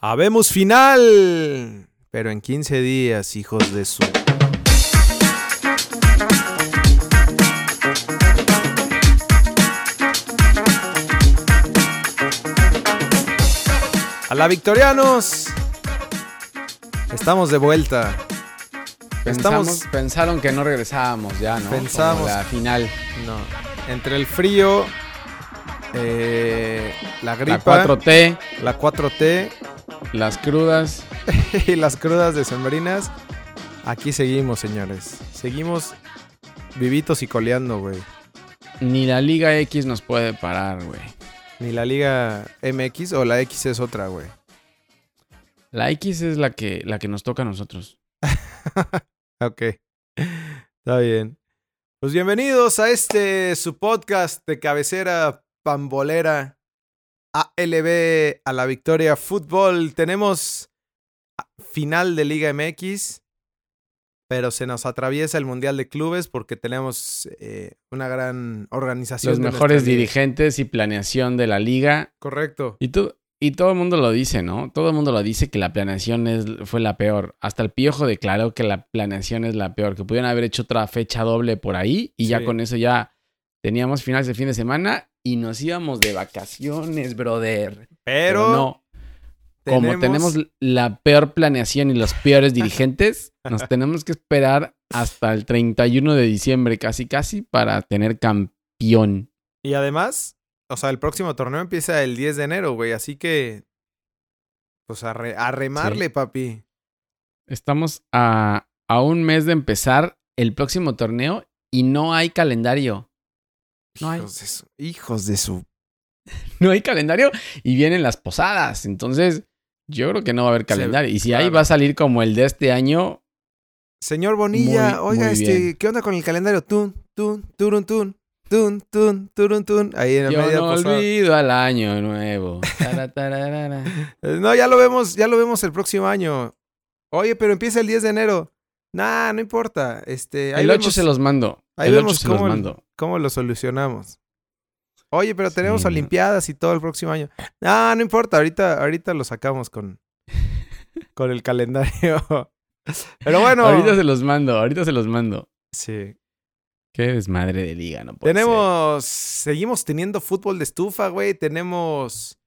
Habemos final. Pero en 15 días, hijos de su... A la Victorianos. Estamos de vuelta. Pensamos, Estamos- pensaron que no regresábamos ya, ¿no? Pensamos- Como la final. No. Entre el frío, eh, la gripa, La 4T, la 4T las crudas. y las crudas decembrinas, aquí seguimos, señores. Seguimos vivitos y coleando, güey. Ni la Liga X nos puede parar, güey. Ni la Liga MX o la X es otra, güey. La X es la que, la que nos toca a nosotros. Ok. Está bien. Pues bienvenidos a este su podcast de cabecera pambolera ALB a la victoria fútbol. Tenemos final de Liga MX, pero se nos atraviesa el Mundial de Clubes porque tenemos eh, una gran organización. Los de mejores dirigentes y planeación de la liga. Correcto. Y, tú, y todo el mundo lo dice, ¿no? Todo el mundo lo dice que la planeación es, fue la peor. Hasta el Piojo declaró que la planeación es la peor, que pudieran haber hecho otra fecha doble por ahí y ya con eso ya teníamos finales de fin de semana y nos íbamos de vacaciones, brother. Pero, no. Como tenemos la peor planeación y los peores dirigentes, nos tenemos que esperar hasta el 31 de diciembre casi casi para tener campeón. Y además, o sea, el próximo torneo empieza el 10 de enero, güey. Así que, pues a, re- a remarle, papi. Estamos a, a un mes de empezar el próximo torneo y no hay calendario. No hay. Hijos de su... Hijos de su... No hay calendario y vienen las posadas. Entonces, yo creo que no va a haber calendario. Y si hay, claro. va a salir como el de este año. Señor Bonilla, Muy, oiga, muy este. ¿qué onda con el calendario? Tun, tun, turun, tun, tun, tun, turun, tun. Ahí en el Yo medio no posada. olvido al año nuevo. No, ya lo vemos, ya lo vemos el próximo año. Oye, pero empieza el 10 de enero. Nah, no importa. Este, ahí El 8 vemos, se los mando. ahí el 8 vemos se los cómo el- mando. cómo lo solucionamos. Oye, pero tenemos Sí, no. olimpiadas y todo el próximo año. Ah, no importa, ahorita, ahorita lo sacamos con, con el calendario. Pero bueno, Ahorita se los mando, ahorita se los mando. sí. Qué desmadre de liga, no puede ser. Tenemos, seguimos teniendo fútbol de estufa, güey. Tenemos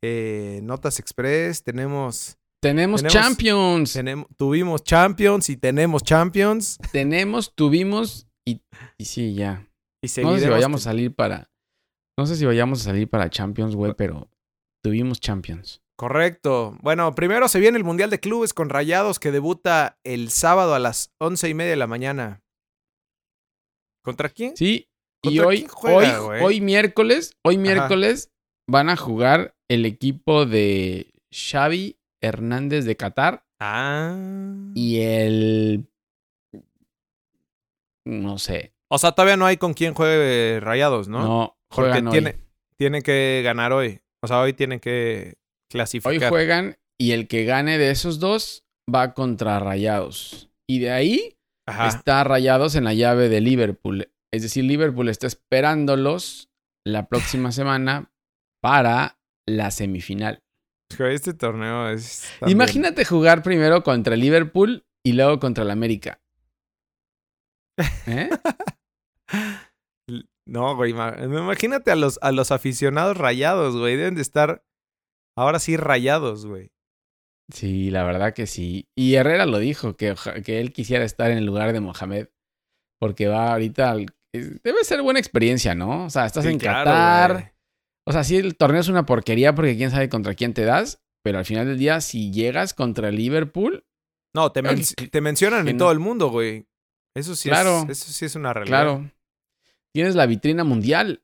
eh, Notas Express, tenemos, Tenemos, tenemos- Champions. tenemos, tuvimos Champions y tenemos Champions. Tenemos, tuvimos y, y sí, ya. Y No sé si vayamos a salir para. No sé si vayamos a salir para Champions, güey, pero tuvimos Champions. Correcto. Bueno, primero se viene el Mundial de Clubes con Rayados que debuta el sábado a las once y media de la mañana. ¿Contra quién? Sí, y ¿Contra hoy, juega, hoy, hoy miércoles, hoy Ajá. miércoles van a jugar el equipo de Xavi Hernández de Qatar Ah. y el. No sé. O sea, todavía no hay con quién juegue Rayados, ¿no? No, Porque hoy. tiene, tiene que ganar hoy. O sea, hoy tiene que Hoy clasificar. juegan y el que gane de esos dos va contra Rayados. Y de ahí Ajá. está Rayados en la llave de Liverpool. Es decir, Liverpool está esperándolos la próxima semana para la semifinal. Este torneo es. también- Imagínate jugar primero contra el Liverpool y luego contra el América. ¿Eh? No, güey. ima- Imagínate a los, a los aficionados rayados, güey. Deben de estar ahora sí rayados, güey. Sí, la verdad que sí. Y Herrera lo dijo, que, que él quisiera estar en el lugar de Mohamed. Porque va ahorita al... Debe ser buena experiencia, ¿no? O sea, estás Sí, en claro, Qatar. güey. O sea, sí, el torneo es una porquería porque quién sabe contra quién te das. Pero al final del día, si llegas contra el Liverpool, No, te, men- te mencionan en no. todo el mundo, güey. Eso sí, Claro. es, eso sí es una realidad. claro, tienes la vitrina mundial.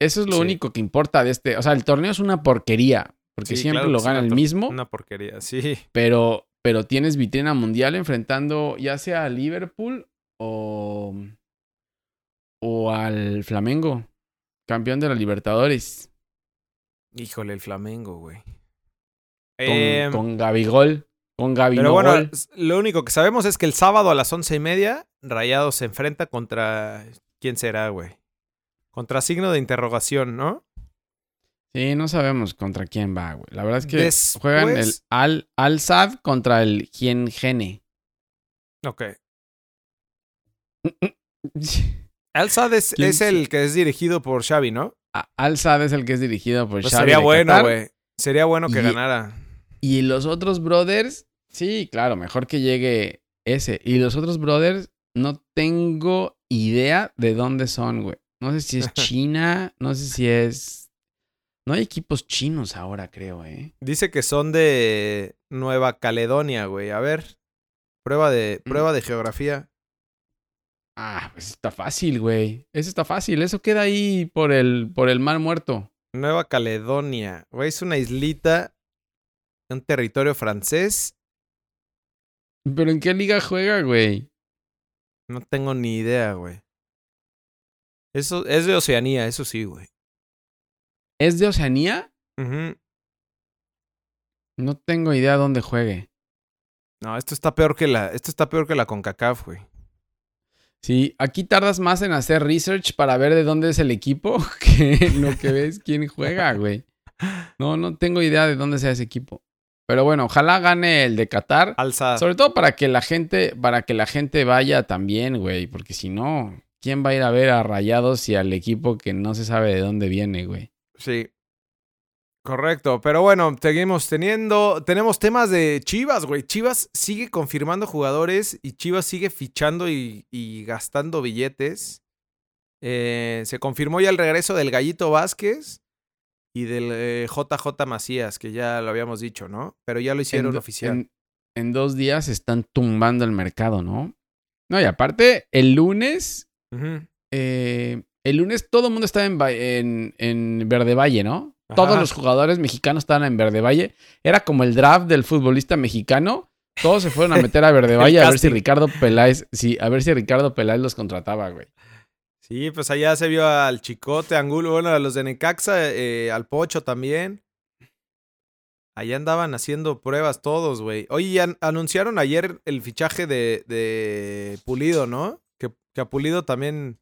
Eso es lo Sí. único que importa de este. O sea, el torneo es una porquería. Porque Sí, siempre claro lo gana el mismo. Una porquería, sí. Pero, pero tienes vitrina mundial enfrentando ya sea a Liverpool o, o al Flamengo, campeón de la Libertadores, Híjole, el Flamengo, güey. con, Em, con Gabigol. Con Gabigol. pero bueno, lo único que sabemos es que el sábado a las once y media, Rayados se enfrenta contra. ¿Quién será, güey? Contra signo de interrogación, ¿no? Sí, no sabemos contra quién va, güey. La verdad es que juegan el Al, Al Sad contra el Gien Gene. Ok. Al Sad es, el que es dirigido por Xavi, ¿no? Al Sad es el que es dirigido por pues Xavi. Sería bueno, güey. Sería bueno que ganara. Y los otros brothers, sí, claro, mejor que llegue ese. Y los otros brothers, no tengo idea de dónde son, güey. No sé si es China, no sé si es... No hay equipos chinos ahora, creo, ¿eh? Dice que son de Nueva Caledonia, güey. A ver, prueba de, mm. prueba de geografía. Ah, pues está fácil, güey. Eso está fácil. Eso queda ahí por el, por el mar muerto. Nueva Caledonia. Güey, es una islita, un territorio francés. ¿Pero en qué liga juega, güey? No tengo ni idea, güey. Eso es de Oceanía, eso sí, güey. ¿Es de Oceanía? No tengo idea dónde juegue. No, esto está peor que la, esto está peor que la CONCACAF, güey. Sí, aquí tardas más en hacer research para ver de dónde es el equipo que lo que ves quién juega, güey. No, no tengo idea de dónde sea ese equipo. Pero bueno, ojalá gane el de Qatar. Alza. Sobre todo para que la gente, para que la gente vaya también, güey. Porque si no, ¿quién va a ir a ver a Rayados y al equipo que no se sabe de dónde viene, güey? Sí. Correcto, pero bueno, seguimos teniendo, tenemos temas de Chivas, güey. Chivas sigue confirmando jugadores y Chivas sigue fichando y, gastando billetes. Eh, se confirmó ya el regreso del Gallito Vázquez y del JJ eh, Macías, que ya lo habíamos dicho, ¿no? Pero ya lo hicieron oficial. En, dos días están tumbando el mercado, ¿no? No, y aparte, el lunes, eh, el lunes todo el mundo estaba en, en, en Verde Valle, ¿no? Todos los jugadores mexicanos estaban en Verde Valle. Era como el draft del futbolista mexicano. Todos se fueron a meter a Verde Valle a ver si Ricardo Peláez, sí, a ver si Ricardo Peláez los contrataba, güey. Sí, pues allá se vio al Chicote, Angulo, bueno, a los de Necaxa, eh, al Pocho también. Allá andaban haciendo pruebas todos, güey. Oye, anunciaron ayer el fichaje de, de Pulido, ¿no? Que, que, a Pulido también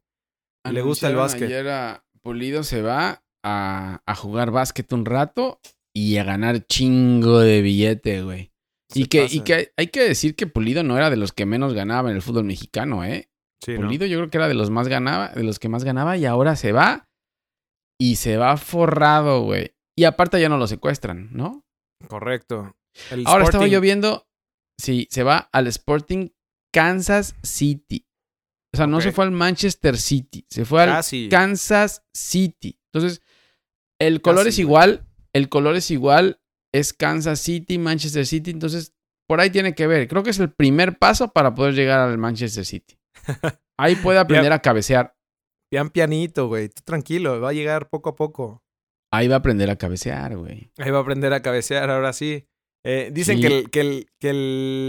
le gusta el básquet. Ayer a Pulido se va a, jugar básquet un rato y a ganar chingo de billete, güey. Y que, y que, hay que decir que Pulido no era de los que menos ganaba en el fútbol mexicano, ¿eh? Pulido yo creo que era de los más ganaba, de los que más ganaba y ahora se va y se va forrado, güey. Y aparte ya no lo secuestran, ¿no? Correcto. ahora estaba yo viendo, sí, se va al Sporting Kansas City. O sea, no se fue al Manchester City, se fue al Kansas City. Entonces, el color es igual, el color es igual, es Kansas City, Manchester City, entonces por ahí tiene que ver. Creo que es el primer paso para poder llegar al Manchester City. Ahí puede aprender a cabecear. Pian pianito, güey. Tú tranquilo, va a llegar poco a poco. Ahí va a aprender a cabecear, güey. Ahí va a aprender a cabecear, ahora sí. Eh, dicen Que, que, que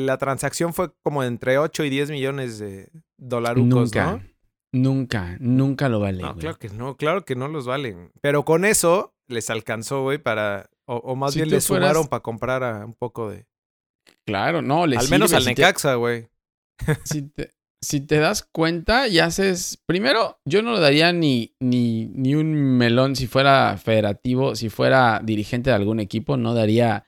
la transacción fue como entre 8 y 10 millones de dólares, ¿no? Nunca, nunca lo vale. No, claro que no, claro que no los valen. Pero con eso les alcanzó, güey, para. O, más bien les sumaron para comprar a un poco de. Claro, no, les Al menos al Necaxa, güey. Si te, si te das cuenta y haces. Primero, yo no le daría ni, ni, ni un melón si fuera federativo, si fuera dirigente de algún equipo, no daría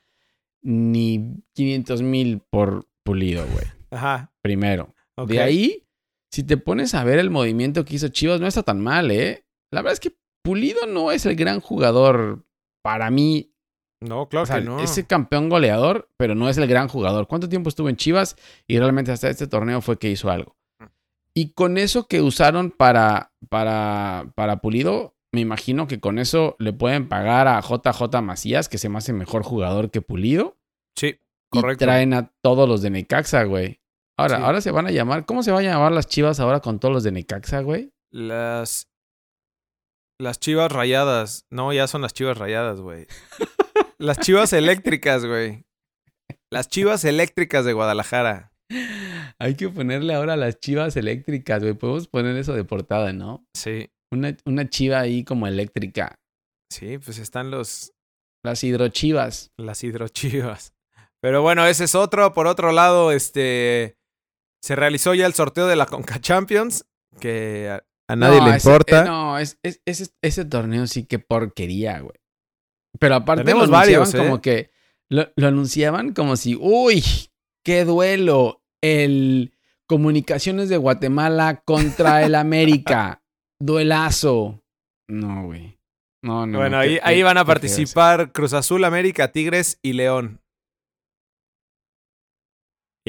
ni 500 mil por pulido, güey. Ajá. Primero. De ahí si te pones a ver el movimiento que hizo Chivas, no está tan mal, ¿eh? La verdad es que Pulido no es el gran jugador para mí. No, claro que no. Es el campeón goleador, pero no es el gran jugador. ¿Cuánto tiempo estuvo en Chivas? Y realmente hasta este torneo fue que hizo algo. Y con eso que usaron para, para, para Pulido, me imagino que con eso le pueden pagar a JJ Macías, que se me hace mejor jugador que Pulido. Sí, correcto. Y traen a todos los de Necaxa, güey. Ahora, ahora se van a llamar. ¿Cómo se van a llamar las chivas ahora con todos los de Necaxa, güey? Las. Las chivas rayadas. No, ya son las chivas rayadas, güey. las chivas eléctricas, güey. Las chivas eléctricas de Guadalajara. Hay que ponerle ahora las chivas eléctricas, güey. Podemos poner eso de portada, ¿no? Sí. Una, una chiva ahí como eléctrica. Sí, pues están los. Las hidrochivas. Las hidrochivas. Pero bueno, ese es otro. Por otro lado, este. Se realizó ya el sorteo de la Conca Champions, que a, nadie le importa. Eh, no, es, ese torneo sí que porquería, güey. Pero aparte lo varios, como ¿eh? que lo, anunciaban como si, uy, qué duelo. El Comunicaciones de Guatemala contra el América. Duelazo. No, güey. No, no. Bueno, ahí, ahí van a participar Cruz Azul, América, Tigres y León.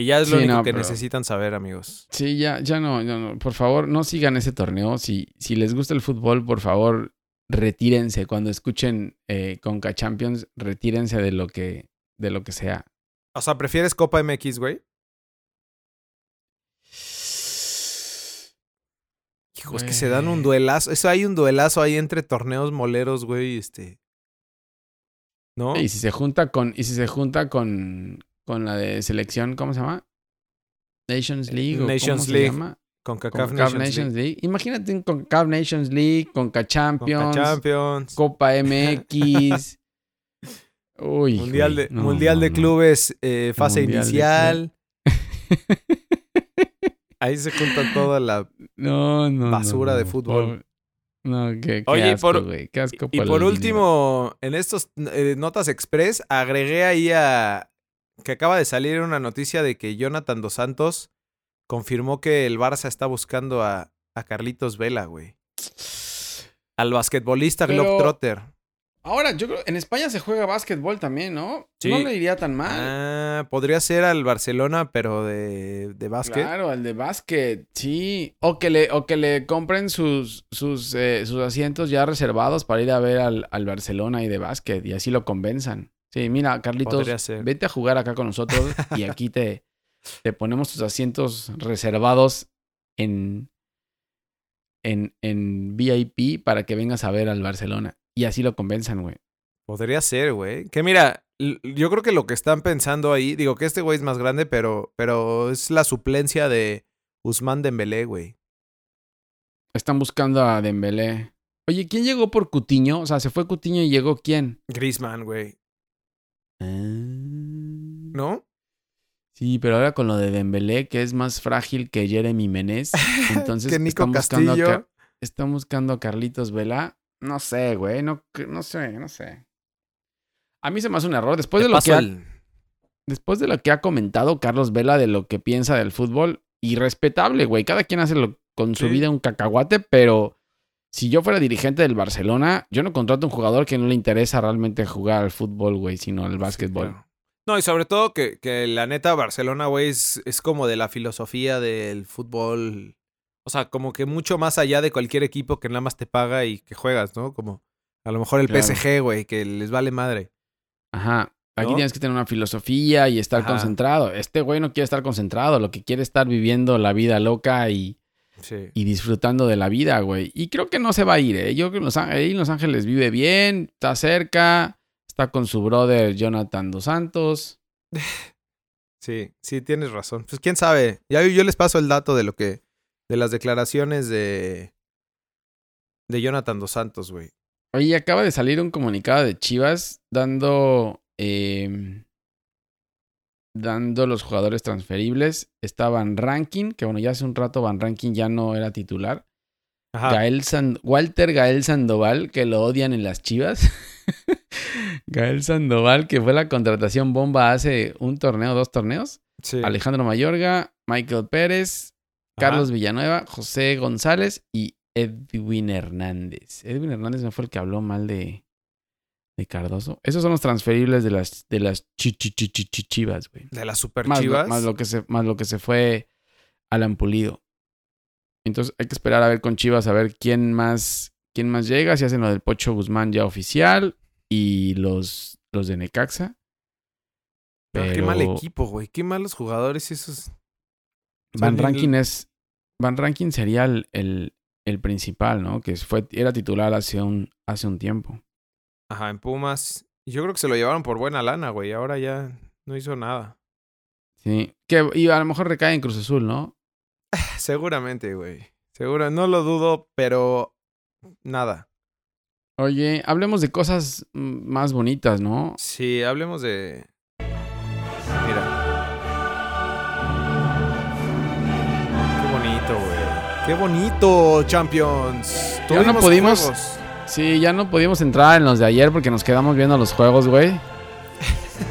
Y ya es lo único que necesitan saber, amigos. Sí, ya, ya no, no, Por favor, no sigan ese torneo. Si, si les gusta el fútbol, por favor, retírense. Cuando escuchen eh, Conca Champions, retírense de lo que, de lo que sea. O sea, ¿prefieres Copa MX, güey? Hijo, es que se dan un duelazo. Eso hay un duelazo ahí entre torneos moleros, güey. Este. ¿No? Y si se junta con. Y si se junta con con la de selección, ¿cómo se llama? Nations League. Nations ¿cómo League. Se llama? Con CACAF Nations, Nations League. Imagínate un CACAF Nations League, con Champions, Champions, Copa MX. Uy, mundial de, mundial de clubes, eh, fase inicial. Ahí se junta toda la basura de fútbol. No, qué, Oye, asco, por, qué asco y, por último, en estos eh, notas express, agregué ahí a, que acaba de salir una noticia de que Jonathan Dos Santos confirmó que el Barça está buscando a, a Carlitos Vela, güey. Al basquetbolista Globetrotter. Ahora, yo creo en España se juega básquetbol también, ¿no? Sí. No le iría tan mal. Ah, podría ser al Barcelona, pero de, de básquet. Claro, al de básquet, sí. O que le, o que le compren sus, sus, eh, sus asientos ya reservados para ir a ver al, al Barcelona y de básquet y así lo convenzan. Sí, mira, Carlitos, vete a jugar acá con nosotros y aquí te, te ponemos tus asientos reservados en, en, en VIP para que vengas a ver al Barcelona. Y así lo convenzan, güey. Podría ser, güey. Que mira, yo creo que lo que están pensando ahí, digo que este güey es más grande, pero, pero es la suplencia de Usman Dembélé, güey. Están buscando a Dembélé. Oye, ¿quién llegó por Cutiño? O sea, se fue Cutiño y llegó quién? Griezmann, güey. Ah. ¿No? Sí, pero ahora con lo de Dembélé, que es más frágil que Jeremy Menez. Entonces están, buscando a, están buscando a Carlitos Vela. No sé, güey. No, no sé, no sé. A mí se me hace un error. Después de lo que ha, después de lo que ha comentado Carlos Vela de lo que piensa del fútbol, irrespetable, güey. Cada quien hace lo, con su vida un cacahuate, pero si yo fuera dirigente del Barcelona, yo no contrato a un jugador que no le interesa realmente jugar al fútbol, güey, sino al básquetbol. No, y sobre todo que, que la neta Barcelona, güey, es, como de la filosofía del fútbol. O sea, como que mucho más allá de cualquier equipo que nada más te paga y que juegas, ¿no? Como a lo mejor el PSG, güey, que les vale madre. Ajá. Aquí tienes que tener una filosofía y estar concentrado. Este güey no quiere estar concentrado, lo que quiere es estar viviendo la vida loca y y disfrutando de la vida, güey. Y creo que no se va a ir, ¿eh? Yo creo que ahí en Los Ángeles vive bien, está cerca, está con su brother Jonathan Dos Santos. Sí, sí, tienes razón. Pues quién sabe. Ya yo les paso el dato de lo que. de las declaraciones de. de Jonathan Dos Santos, güey. Oye, acaba de salir un comunicado de Chivas dando. Eh, dando los jugadores transferibles. Está Van Ranking, que bueno, ya hace un rato Van Ranking ya no era titular. Gael Walter Gael Sandoval, que lo odian en las chivas. Gael Sandoval, que fue la contratación bomba hace un torneo, dos torneos. Alejandro Mayorga, Michael Pérez, Carlos Villanueva, José González y Edwin Hernández. Edwin Hernández no fue el que habló mal de, de Cardoso. Esos son los transferibles de las, de las chivas, güey. De las super chivas. más, lo que se, más lo que se fue Alan Pulido. Entonces hay que esperar a ver con Chivas a ver quién más, quién más llega. Si hacen lo del Pocho Guzmán ya oficial. Y los, los de Necaxa. Pero... Qué mal equipo, güey. Qué malos jugadores esos. Van Ranking es. Van Ranking sería el, el, el, principal, ¿no? Que fue, era titular hace un, hace un tiempo. Ajá, en Pumas. Yo creo que se lo llevaron por buena lana, güey. Ahora ya no hizo nada. Sí. Que, y a lo mejor recae en Cruz Azul, ¿no? Seguramente, güey. Seguro, no lo dudo, pero nada. Oye, hablemos de cosas más bonitas, ¿no? Sí, hablemos de. Mira. Qué bonito, güey. Qué bonito, Champions. Ya no pudimos. Sí, ya no pudimos entrar en los de ayer porque nos quedamos viendo los juegos, güey.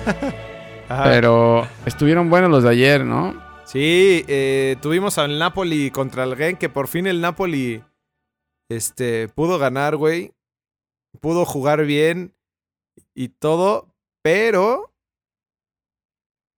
Pero estuvieron buenos los de ayer, ¿no? Sí, eh, tuvimos al Napoli contra el Gen, que por fin el Napoli este, pudo ganar, güey. Pudo jugar bien y todo, pero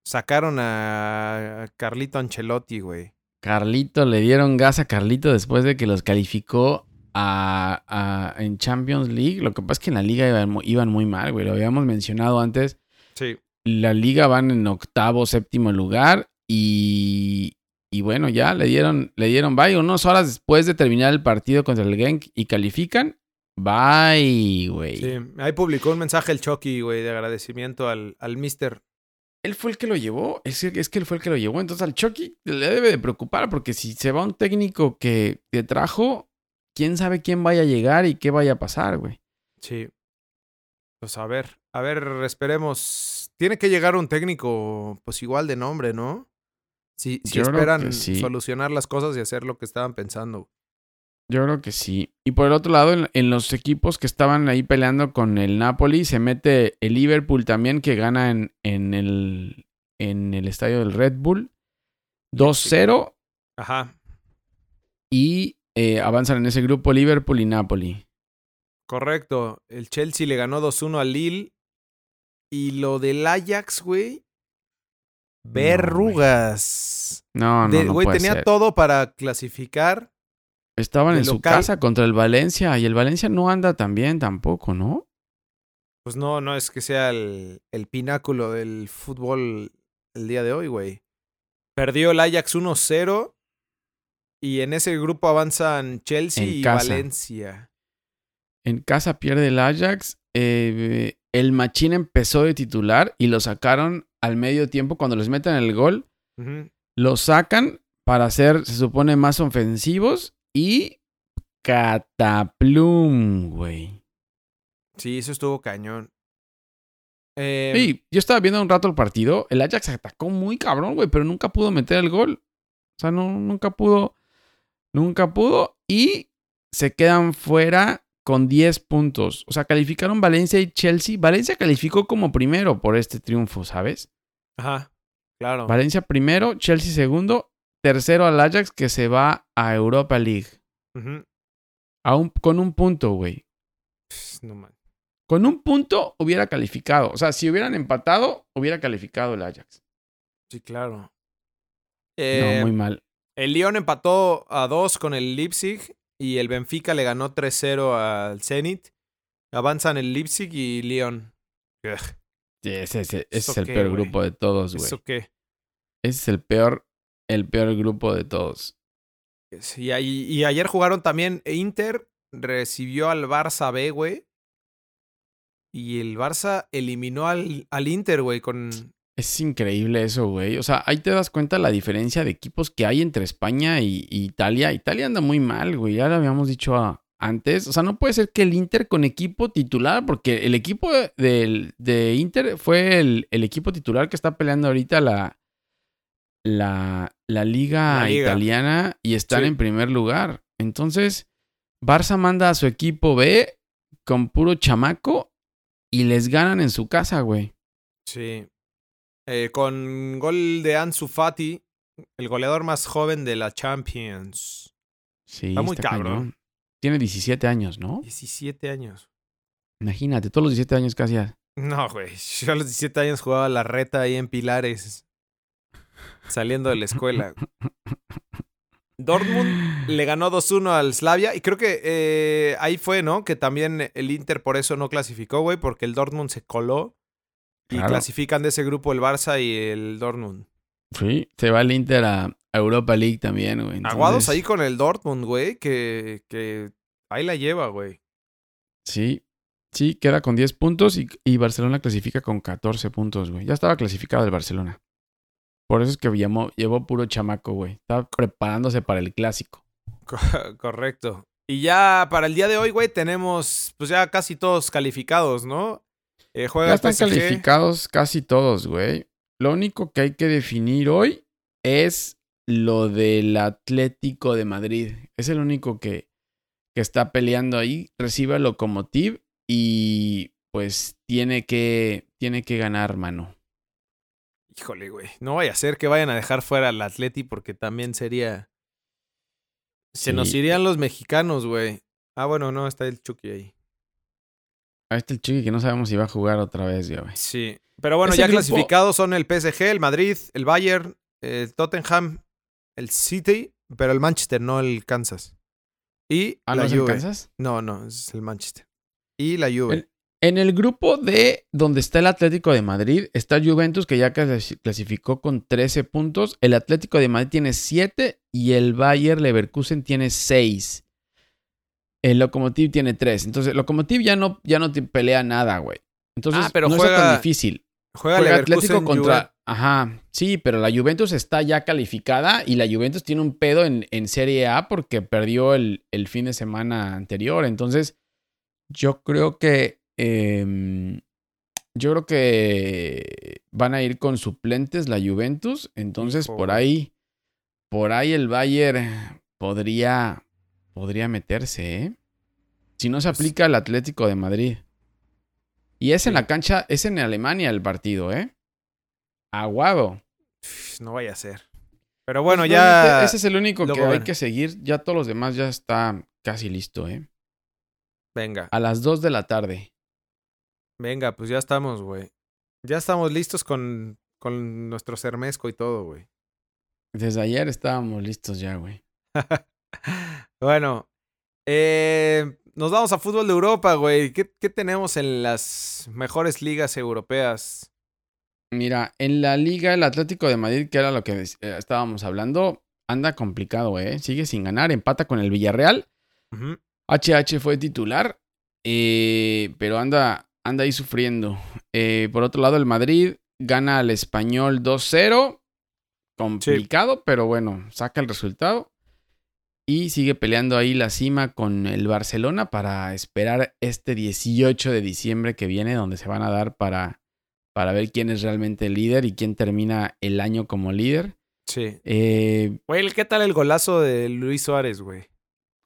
sacaron a Carlito Ancelotti, güey. Carlito, le dieron gas a Carlito después de que los calificó a, en Champions League. Lo que pasa es que en la liga iban, muy mal, güey. Lo habíamos mencionado antes. Sí. La liga van en octavo, séptimo lugar. Y, y bueno, ya le dieron, le dieron bye. Unas horas después de terminar el partido contra el Genk y califican. Bye, güey. Sí, ahí publicó un mensaje el Chucky, güey, de agradecimiento al, al Mister él fue el que lo llevó. Es, es que él fue el que lo llevó. Entonces al Chucky le debe de preocupar porque si se va un técnico que te trajo, quién sabe quién vaya a llegar y qué vaya a pasar, güey. Sí. Pues a ver, a ver, esperemos. Tiene que llegar un técnico, pues igual de nombre, ¿no? Si, si esperan solucionar las cosas y hacer lo que estaban pensando. Yo creo que sí. Y por el otro lado, en, los equipos que estaban ahí peleando con el Napoli, se mete el Liverpool también, que gana en, en, el, en el estadio del Red Bull. 2-0. Ajá. Y eh, avanzan en ese grupo Liverpool y Napoli. Correcto. El Chelsea le ganó 2-1 al Lille. Y lo del Ajax, güey. Verrugas. No, no, no. Güey, tenía todo para clasificar. Estaban en su casa contra el Valencia y el Valencia no anda tan bien tampoco, ¿no? Pues no, no es que sea el, el pináculo del fútbol el día de hoy, güey. Perdió el Ajax 1-0 y en ese grupo avanzan Chelsea y Valencia. En casa pierde el Ajax. Eh, el Machín empezó de titular y lo sacaron al medio tiempo cuando les meten el gol. Lo sacan para ser, se supone, más ofensivos y Cataplum, güey. Sí, eso estuvo cañón. Eh, sí, yo estaba viendo un rato el partido. El Ajax atacó muy cabrón, güey, pero nunca pudo meter el gol. O sea, no, nunca pudo. Nunca pudo. Y se quedan fuera con 10 puntos. O sea, calificaron Valencia y Chelsea. Valencia calificó como primero por este triunfo, ¿sabes? Ajá, claro. Valencia primero, Chelsea segundo tercero al Ajax que se va a Europa League. con un punto, güey. No Con un punto hubiera calificado. O sea, si hubieran empatado, hubiera calificado el Ajax. Sí, claro. no, eh, muy mal. El Lyon empató a dos con el Leipzig y el Benfica le ganó 3-0 al Zenit. Avanzan el Leipzig y Lyon. ese, es el peor grupo de todos, güey. ¿Eso qué? Ese es el peor el peor grupo de todos. Sí, y, ayer jugaron también Inter, recibió al Barça B, güey. Y el Barça eliminó al, al Inter, güey, con... Es increíble eso, güey. O sea, ahí te das cuenta la diferencia de equipos que hay entre España y, Italia. Italia anda muy mal, güey. Ya lo habíamos dicho antes. O sea, no puede ser que el Inter con equipo titular, porque el equipo de, de Inter fue el, el, equipo titular que está peleando ahorita la, la, la, liga, italiana y están en primer lugar. Entonces, Barça manda a su equipo B con puro chamaco y les ganan en su casa, güey. Sí. Eh, con gol de Ansu Fati, el goleador más joven de la Champions. Sí, está muy cabrón. Tiene 17 años, ¿no? 17 años. Imagínate, todos los 17 años casi. No, güey. Yo a los 17 años jugaba la reta ahí en Pilares saliendo de la escuela. Dortmund le ganó 2-1 al Slavia y creo que eh, ahí fue, ¿no? Que también el Inter por eso no clasificó, güey, porque el Dortmund se coló y clasifican de ese grupo el Barça y el Dortmund. Sí, se va el Inter a Europa League también, güey. Aguados ahí con el Dortmund, güey, que, que ahí la lleva, güey. Sí, sí, queda con 10 puntos y, y Barcelona clasifica con 14 puntos, güey. Ya estaba clasificado el Barcelona. Por eso es que llevó puro chamaco, güey. Estaba preparándose para el clásico. Correcto. Y ya para el día de hoy, güey, tenemos pues ya casi todos calificados, ¿no? Eh, ya están calificados casi todos, güey. Lo único que hay que definir hoy es lo del Atlético de Madrid. Es el único que, que está peleando ahí, recibe el Lokomotiv y pues tiene que, tiene que ganar, mano. Híjole, güey. No vaya a ser que vayan a dejar fuera al Atleti porque también sería... Se nos irían los mexicanos, güey. Ah, bueno, no, está el Chucky ahí. Ahí está el Chucky que no sabemos si va a jugar otra vez, ya, güey. Sí. Pero bueno, ya clasificados son el PSG, el Madrid, el Bayern, el Tottenham, el City, pero el Manchester, no el Kansas. Y ¿Ah, la no Kansas? No, no, es el Manchester. Y la Juve. En, el grupo de donde está el Atlético de Madrid, está Juventus que ya clasificó con 13 puntos. El Atlético de Madrid tiene 7 y el Bayern Leverkusen tiene 6. El Lokomotiv tiene 3. Entonces, el Lokomotiv ya no, ya no te pelea nada, güey. Entonces, ah, pero no juega, es tan difícil. Juega, el Atlético contra. Ajá, sí, pero la Juventus está ya calificada y la Juventus tiene un pedo en, en Serie A porque perdió el, el, fin de semana anterior. Entonces, yo creo que. Em, yo creo que van a ir con suplentes la Juventus. Entonces, por ahí. Por ahí el Bayern podría. Podría meterse, ¿eh? Si no se aplica el Atlético de Madrid. Y es en la cancha, es en Alemania el partido, ¿eh? Aguado. No vaya a ser. Pero bueno, pues ya. Ese es el único que hay que seguir. Ya todos los demás ya está casi listo, ¿eh? Venga. A las 2 de la tarde. Venga, pues ya estamos, güey. Ya estamos listos con, con nuestro sermesco y todo, güey. Desde ayer estábamos listos ya, güey. bueno, eh, nos vamos a fútbol de Europa, güey. ¿Qué, tenemos en las mejores ligas europeas? Mira, en la liga el Atlético de Madrid, que era lo que eh, estábamos hablando, anda complicado, ¿eh? Sigue sin ganar, empata con el Villarreal. HH fue titular, eh, pero anda, anda ahí sufriendo. Eh, por otro lado, el Madrid gana al Español 2-0. Complicado, pero bueno, saca el resultado y sigue peleando ahí la cima con el Barcelona para esperar este 18 de diciembre que viene, donde se van a dar para, para ver quién es realmente el líder y quién termina el año como líder. Sí. Eh, güey, ¿qué tal el golazo de Luis Suárez, güey?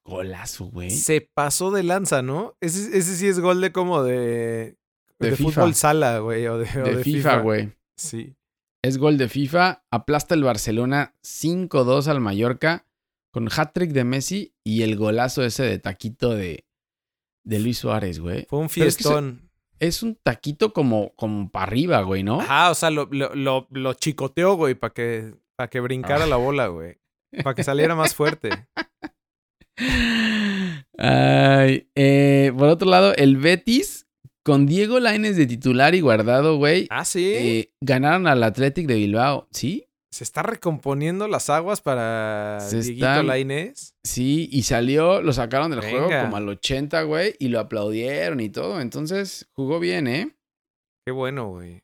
Golazo, güey. Se pasó de lanza, ¿no? Ese, ese sí es gol de como de. De, fútbol sala, güey. O de, de, FIFA, güey. Sí. Es gol de FIFA. Aplasta el Barcelona 5-2 al Mallorca con hat-trick de Messi y el golazo ese de taquito de, de Luis Suárez, güey. Fue un fiestón. Es, un taquito como, como para arriba, güey, ¿no? Ah, o sea, lo, lo, lo, chicoteó, güey, para que, para que brincara ah. la bola, güey. Para que saliera más fuerte. Ay, eh, por otro lado, el Betis, con Diego Laines de titular y guardado, güey. Ah, sí. Eh, ganaron al Athletic de Bilbao, ¿sí? Se está recomponiendo las aguas para se Dieguito Lainez. Sí, y salió, lo sacaron del juego como al 80, güey, y lo aplaudieron y todo. Entonces, jugó bien, ¿eh? Qué bueno, güey.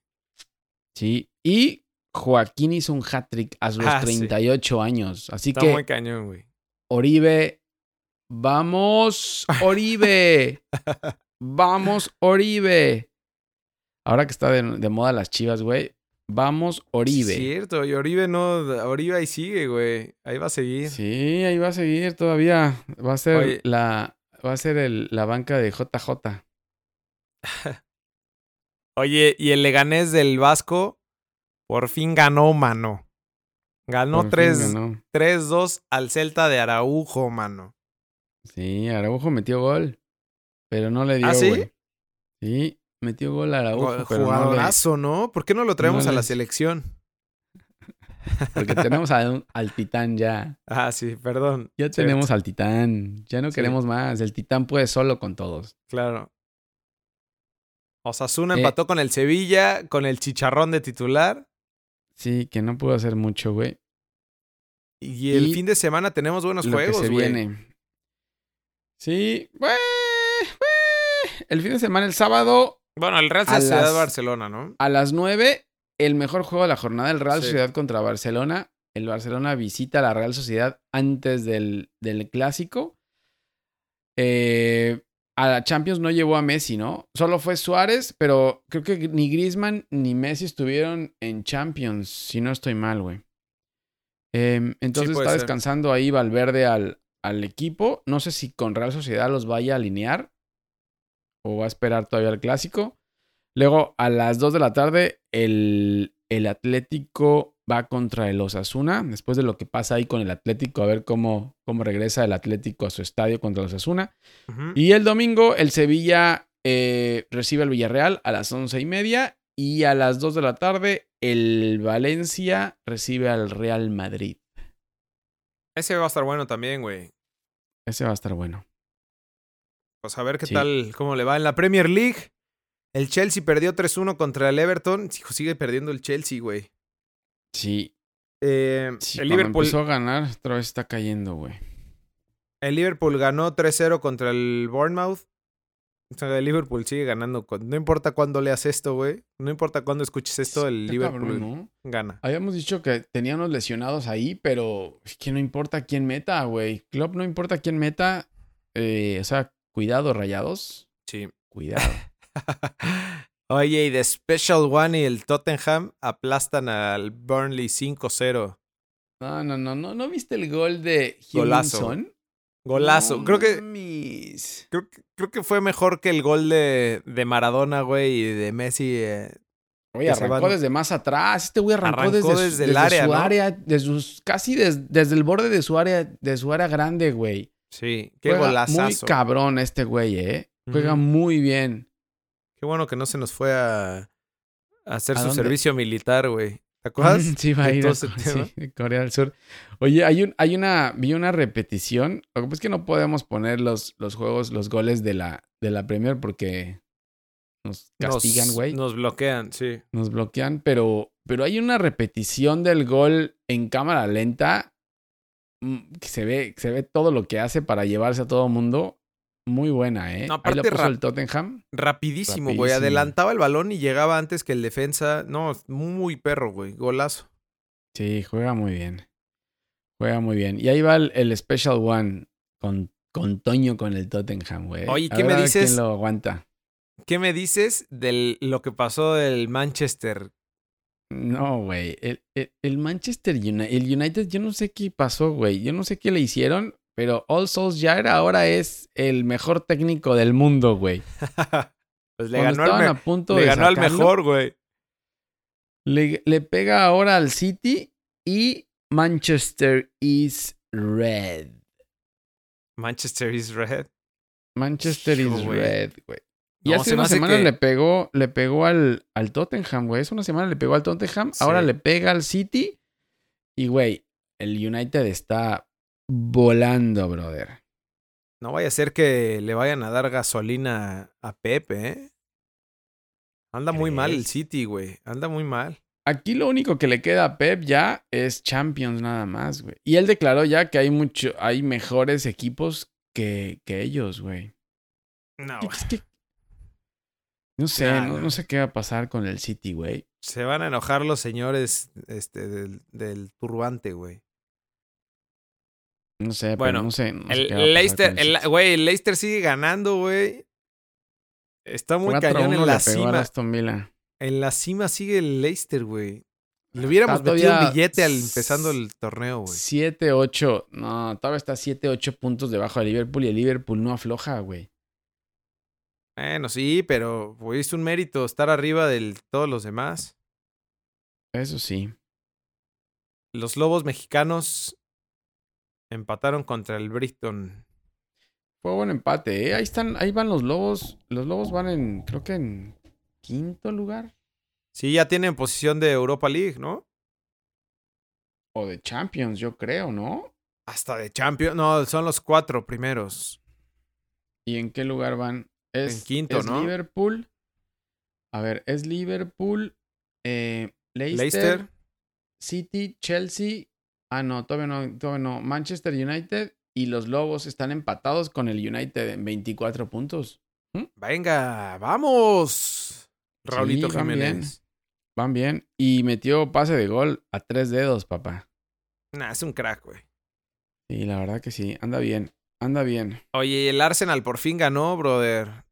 Sí, y Joaquín hizo un hat-trick a sus 38 ah, años. Así está que. muy cañón, güey. Oribe. Vamos, Oribe. Vamos, Oribe. Ahora que está de, de moda las chivas, güey, Vamos Oribe. cierto, y Oribe no, Oribe ahí sigue, güey. Ahí va a seguir. Sí, ahí va a seguir todavía. Va a ser la va a ser el, la banca de JJ. Oye, y el Leganés del Vasco por fin ganó, mano. Ganó 3-2 al Celta de Araujo, mano. Sí, Araujo metió gol, pero no le dio, ¿Ah, sí? Sí, Metió gol a Araujo. Jugadorazo, ¿no? ¿Por qué no lo traemos a la selección? Porque tenemos al titán ya. Ah, sí, perdón. Ya tenemos al titán. Ya no queremos más. El titán puede solo con todos. Claro. Osasuna empató con el Sevilla, con el chicharrón de titular. Sí, que no pudo hacer mucho, güey. Y el fin de semana tenemos buenos juegos, que se viene. Sí, güey. El fin de semana, el sábado, bueno, el Real Sociedad Barcelona, ¿no? A las 9, el mejor juego de la jornada, el Real Sociedad contra Barcelona. El Barcelona visita a la Real Sociedad antes del, del clásico. Eh, a la Champions no llevó a Messi, ¿no? Solo fue Suárez, pero creo que ni Griezmann ni Messi estuvieron en Champions, si no estoy mal, güey. Em, entonces está descansando ahí Valverde al, al equipo. No sé si con Real Sociedad los vaya a alinear o va a esperar todavía el clásico. Luego a las 2 de la tarde el, el Atlético va contra el Osasuna. Después de lo que pasa ahí con el Atlético, a ver cómo, cómo regresa el Atlético a su estadio contra el Osasuna. Y el domingo el Sevilla eh, recibe al Villarreal a las once y media. Y a las 2 de la tarde el Valencia recibe al Real Madrid. Ese va a estar bueno también, güey. Ese va a estar bueno. Pues a ver qué tal, cómo le va en la Premier League. El Chelsea perdió 3-1 contra el Everton. Sigue perdiendo el Chelsea, güey. Sí. Eh, el Liverpool empezó a ganar, otra vez está cayendo, güey. El Liverpool ganó 3-0 contra el Bournemouth. O sea, el Liverpool sigue ganando. No importa cuándo leas esto, güey. No importa cuándo escuches esto, el Liverpool gana. Habíamos dicho que tenía unos lesionados ahí, pero es que no importa quién meta, güey. Klopp no importa quién meta. Eh, o sea, cuidado, rayados. Sí. Cuidado. Oye, y The Special One y el Tottenham aplastan al Burnley 5-0. No, no, no, no, ¿no viste el gol de Golazo. Golazo. creo, que, creo, que fue mejor que el gol de, de Maradona, güey, y de Messi. Eh, Oye, arrancó desde más atrás. Este güey arrancó, desde, el área, su área, desde casi desde el borde de su área, de su área grande, güey. Sí, qué golazo. Muy cabrón este güey, eh. Juega muy bien. Qué bueno que no se nos fue a, hacer su servicio militar, güey. ¿Te acuerdas? Sí, va a ir a, sí, Corea del Sur. Oye, hay, un, hay una, vi una repetición. Lo que pasa es que no podemos poner los, los juegos, los goles de la, de la Premier porque nos castigan, güey. Nos, bloquean, sí. Nos bloquean, pero, pero hay una repetición del gol en cámara lenta que se ve, se ve todo lo que hace para llevarse a todo mundo. Muy buena, ¿eh? No, aparte el Tottenham. Rapidísimo, güey. Adelantaba el balón y llegaba antes que el defensa. No, muy perro, güey. Golazo. Sí, juega muy bien. Juega muy bien. Y ahí va el, Special One con, con Toño con el Tottenham, güey. Oye, ¿qué me dices? ¿Quién lo aguanta? ¿Qué me dices de lo que pasó del Manchester? No, güey. El, el, Manchester United, el United, yo no sé qué pasó, güey. Yo no sé qué le hicieron, pero All Souls ya ahora es el mejor técnico del mundo, güey. pues le ganó, al, a punto le ganó al mejor, güey. Le, le, pega ahora al City y Manchester is red. Manchester is red. Manchester is red, güey. Y hace una semana le pegó, le pegó al, al Tottenham, güey. Hace una semana le pegó al Tottenham. Ahora le pega al City. Y, güey, el United está volando, brother. No vaya a ser que le vayan a dar gasolina a Pepe, ¿eh? Anda muy mal el City, güey. Anda muy mal. Aquí lo único que le queda a Pep ya es Champions nada más, güey. Y él declaró ya que hay mucho, hay mejores equipos que, que ellos, güey. No, No sé, no, sé qué va a pasar con el City, güey. Se van a enojar los señores este, del, del turbante, güey. No sé, bueno, no sé. el, Leicester, güey, el Leicester sigue ganando, güey. Está muy cañón en la cima. En la cima sigue el Leicester, güey. Le hubiéramos metido un billete al empezando el torneo, güey. 7, 8. No, todavía está 7, 8 puntos debajo de Liverpool y el Liverpool no afloja, güey. Bueno, sí, pero es un mérito estar arriba de todos los demás. Eso sí. Los Lobos mexicanos Empataron contra el Bristol. Fue buen empate, ¿eh? Ahí están, ahí van los Lobos. Los Lobos van en, creo que en quinto lugar. Sí, ya tienen posición de Europa League, ¿no? O de Champions, yo creo, ¿no? Hasta de Champions. No, son los cuatro primeros. ¿Y en qué lugar van? Es, en quinto, es Liverpool. A ver, es Liverpool, eh, Leicester, City, Chelsea Ah, no, todavía no, todavía no. Manchester United y los Lobos están empatados con el United en 24 puntos. ¿Mm? Venga, vamos. Raulito Jiménez. Van bien. Y metió pase de gol a tres dedos, papá. Nah, es un crack, güey. Sí, la verdad que sí. Anda bien. Anda bien. Oye, el Arsenal por fin ganó, brother.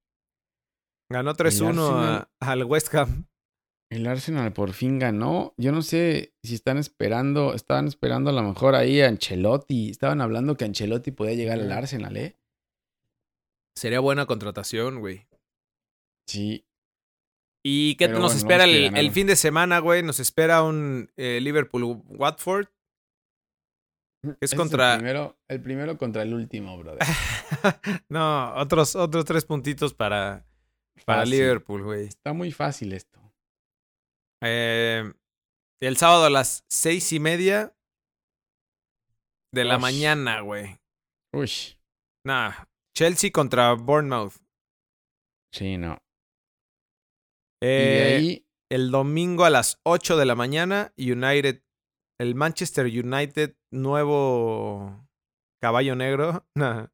Ganó 3-1 al West Ham. El Arsenal por fin ganó. Yo no sé si están esperando, estaban esperando a lo mejor ahí a Ancelotti. Estaban hablando que Ancelotti podía llegar al Arsenal, ¿eh? Sería buena contratación, güey. Sí. ¿Y qué nos espera el, fin de semana, güey? Nos espera un eh, Liverpool-Watford. Es contra. el, primero, el primero contra el último, brother. no, otros, otros tres puntitos para, para Liverpool, güey. Está muy fácil esto. Eh, el sábado a las seis y media de la mañana, güey. Uy. Nah. Chelsea contra Bournemouth. Sí, no. Eh, ahí... El domingo a las 8 de la mañana, United, el Manchester United, nuevo caballo negro.